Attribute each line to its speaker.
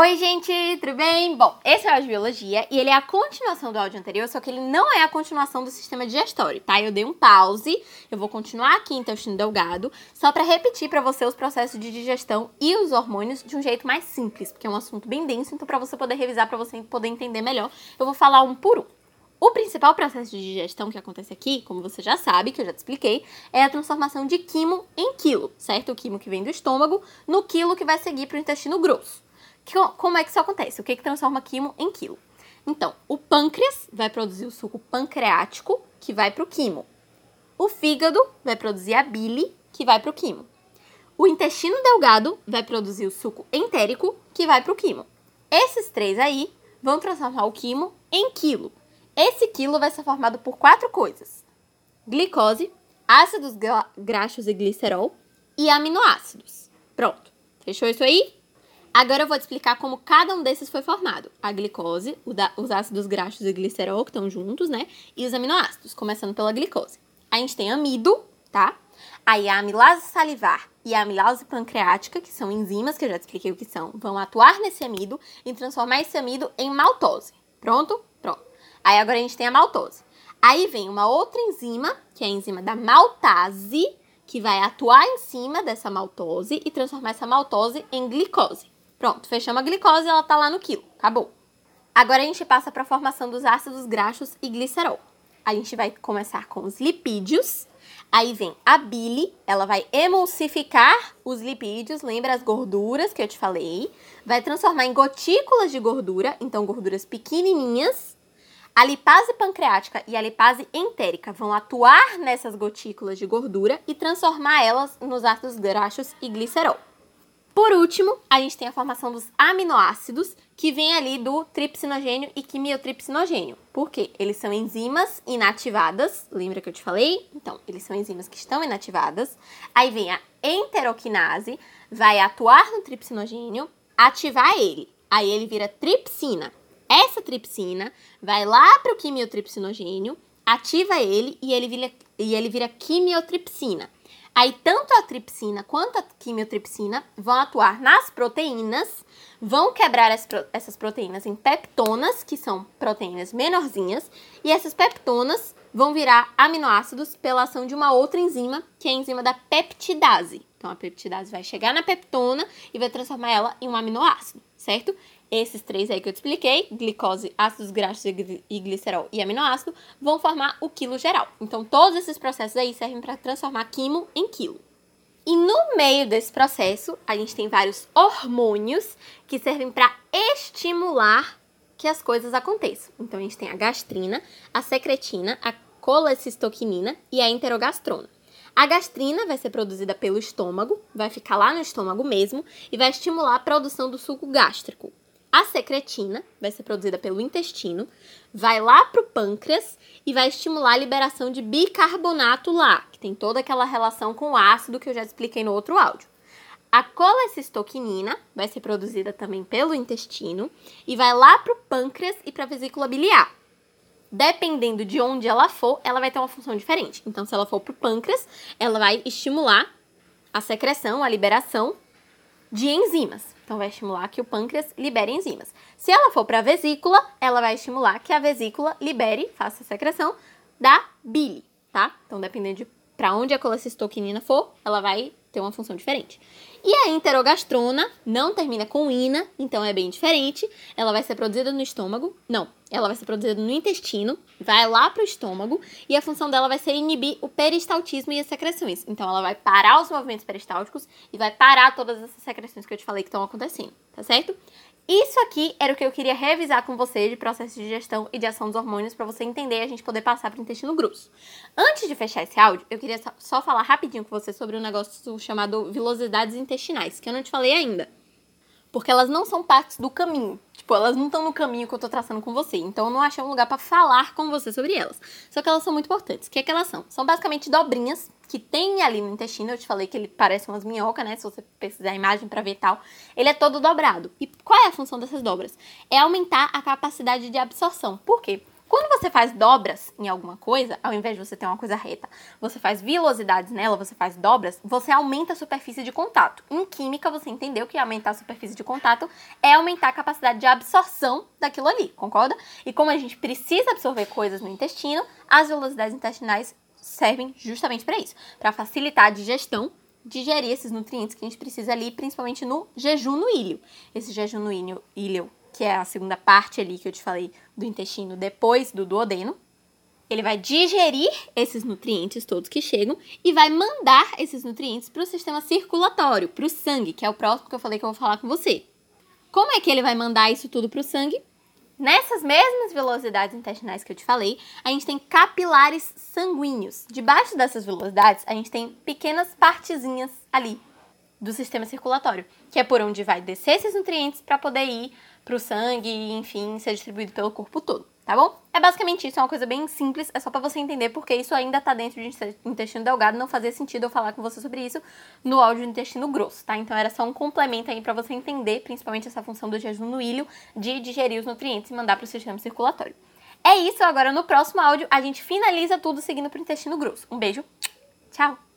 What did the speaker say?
Speaker 1: Oi, gente, tudo bem? Bom, esse é o áudio biologia e ele é a continuação do áudio anterior, só que ele não é a continuação do sistema digestório, tá? Eu dei um pause, eu vou continuar aqui em intestino delgado, só para repetir para você os processos de digestão e os hormônios de um jeito mais simples, porque é um assunto bem denso, então para você poder revisar, para você poder entender melhor, eu vou falar um por um. O principal processo de digestão que acontece aqui, como você já sabe, que eu já te expliquei, é a transformação de quimo em quilo, certo? O quimo que vem do estômago no quilo que vai seguir para o intestino grosso. Como é que isso acontece? O que, que transforma quimo em quilo? Então, o pâncreas vai produzir o suco pancreático, que vai para o quimo. O fígado vai produzir a bile, que vai para o quimo. O intestino delgado vai produzir o suco entérico, que vai para o quimo. Esses três aí vão transformar o quimo em quilo. Esse quilo vai ser formado por quatro coisas: glicose, ácidos graxos e glicerol e aminoácidos. Pronto. Fechou isso aí? Agora eu vou te explicar como cada um desses foi formado. A glicose, os ácidos graxos e glicerol, que estão juntos, né? E os aminoácidos, começando pela glicose. A gente tem amido, tá? Aí a amilase salivar e a amilase pancreática, que são enzimas, que eu já te expliquei o que são, vão atuar nesse amido e transformar esse amido em maltose. Pronto? Pronto. Aí agora a gente tem a maltose. Aí vem uma outra enzima, que é a enzima da maltase, que vai atuar em cima dessa maltose e transformar essa maltose em glicose. Pronto, fechamos a glicose e ela tá lá no quilo. Acabou. Agora a gente passa para a formação dos ácidos graxos e glicerol. A gente vai começar com os lipídios. Aí vem a bile, ela vai emulsificar os lipídios, lembra as gorduras que eu te falei? Vai transformar em gotículas de gordura, então gorduras pequenininhas. A lipase pancreática e a lipase entérica vão atuar nessas gotículas de gordura e transformar elas nos ácidos graxos e glicerol. Por último, a gente tem a formação dos aminoácidos, que vem ali do tripsinogênio e quimiotripsinogênio. Por quê? Eles são enzimas inativadas, lembra que eu te falei? Então, eles são enzimas que estão inativadas. Aí vem a enteroquinase, vai atuar no tripsinogênio, ativar ele. Aí ele vira tripsina. Essa tripsina vai lá para o quimiotripsinogênio, ativa ele e ele vira, e ele vira quimiotripsina. Aí, tanto a tripsina quanto a quimiotripsina vão atuar nas proteínas, vão quebrar essas proteínas em peptonas, que são proteínas menorzinhas, e essas peptonas vão virar aminoácidos pela ação de uma outra enzima, que é a enzima da peptidase. Então, a peptidase vai chegar na peptona e vai transformar ela em um aminoácido, certo? Esses três aí que eu te expliquei, glicose, ácidos graxos e glicerol e aminoácido, vão formar o quilo geral. Então, todos esses processos aí servem para transformar quimo em quilo. E no meio desse processo, a gente tem vários hormônios que servem para estimular que as coisas aconteçam. Então, a gente tem a gastrina, a secretina, a colecistoquinina e a enterogastrona. A gastrina vai ser produzida pelo estômago, vai ficar lá no estômago mesmo e vai estimular a produção do suco gástrico. A secretina vai ser produzida pelo intestino, vai lá para o pâncreas e vai estimular a liberação de bicarbonato lá, que tem toda aquela relação com o ácido que eu já expliquei no outro áudio. A colecistoquinina vai ser produzida também pelo intestino e vai lá para o pâncreas e para a vesícula biliar. Dependendo de onde ela for, ela vai ter uma função diferente. Então, se ela for para o pâncreas, ela vai estimular a secreção, a liberação de enzimas. Então, vai estimular que o pâncreas libere enzimas. Se ela for para a vesícula, ela vai estimular que a vesícula libere, faça a secreção da bile, tá? Então, dependendo de para onde a colecistoquinina for, ela vai ter uma função diferente. E a enterogastrona não termina com ina, então é bem diferente. Ela vai ser produzida no estômago. Não, ela vai ser produzida no intestino, vai lá para o estômago e a função dela vai ser inibir o peristaltismo e as secreções. Então ela vai parar os movimentos peristálticos e vai parar todas essas secreções que eu te falei que estão acontecendo, tá certo? Isso aqui era o que eu queria revisar com você de processo de digestão e de ação dos hormônios para você entender e a gente poder passar para o intestino grosso. Antes de fechar esse áudio, eu queria só falar rapidinho com você sobre um negócio chamado vilosidades intestinais, que eu não te falei ainda. Porque elas não são partes do caminho. Tipo, elas não estão no caminho que eu tô traçando com você. Então eu não achei um lugar para falar com você sobre elas. Só que elas são muito importantes. O que é que elas são? São basicamente dobrinhas que tem ali no intestino, eu te falei que ele parece umas minhocas, né? Se você pesquisar a imagem para ver tal, ele é todo dobrado. E qual é a função dessas dobras? É aumentar a capacidade de absorção. Por quê? Quando você faz dobras em alguma coisa, ao invés de você ter uma coisa reta, você faz vilosidades nela, você faz dobras, você aumenta a superfície de contato. Em química, você entendeu que aumentar a superfície de contato é aumentar a capacidade de absorção daquilo ali, concorda? E como a gente precisa absorver coisas no intestino, as velocidades intestinais servem justamente para isso, para facilitar a digestão digerir esses nutrientes que a gente precisa ali, principalmente no jejum no ilho. Esse jejum no ilho, ilho que é a segunda parte ali que eu te falei do intestino depois do duodeno, ele vai digerir esses nutrientes todos que chegam e vai mandar esses nutrientes para o sistema circulatório, para o sangue, que é o próximo que eu falei que eu vou falar com você. Como é que ele vai mandar isso tudo para o sangue? Nessas mesmas velocidades intestinais que eu te falei, a gente tem capilares sanguíneos. Debaixo dessas velocidades, a gente tem pequenas partezinhas ali do sistema circulatório, que é por onde vai descer esses nutrientes para poder ir para o sangue e, enfim, ser distribuído pelo corpo todo, tá bom? É basicamente isso, é uma coisa bem simples, é só para você entender porque isso ainda tá dentro de intestino delgado, não fazia sentido eu falar com você sobre isso no áudio do intestino grosso, tá? Então era só um complemento aí para você entender, principalmente essa função do jejum no ilho, de digerir os nutrientes e mandar para o sistema circulatório. É isso, agora no próximo áudio a gente finaliza tudo seguindo pro intestino grosso. Um beijo, tchau!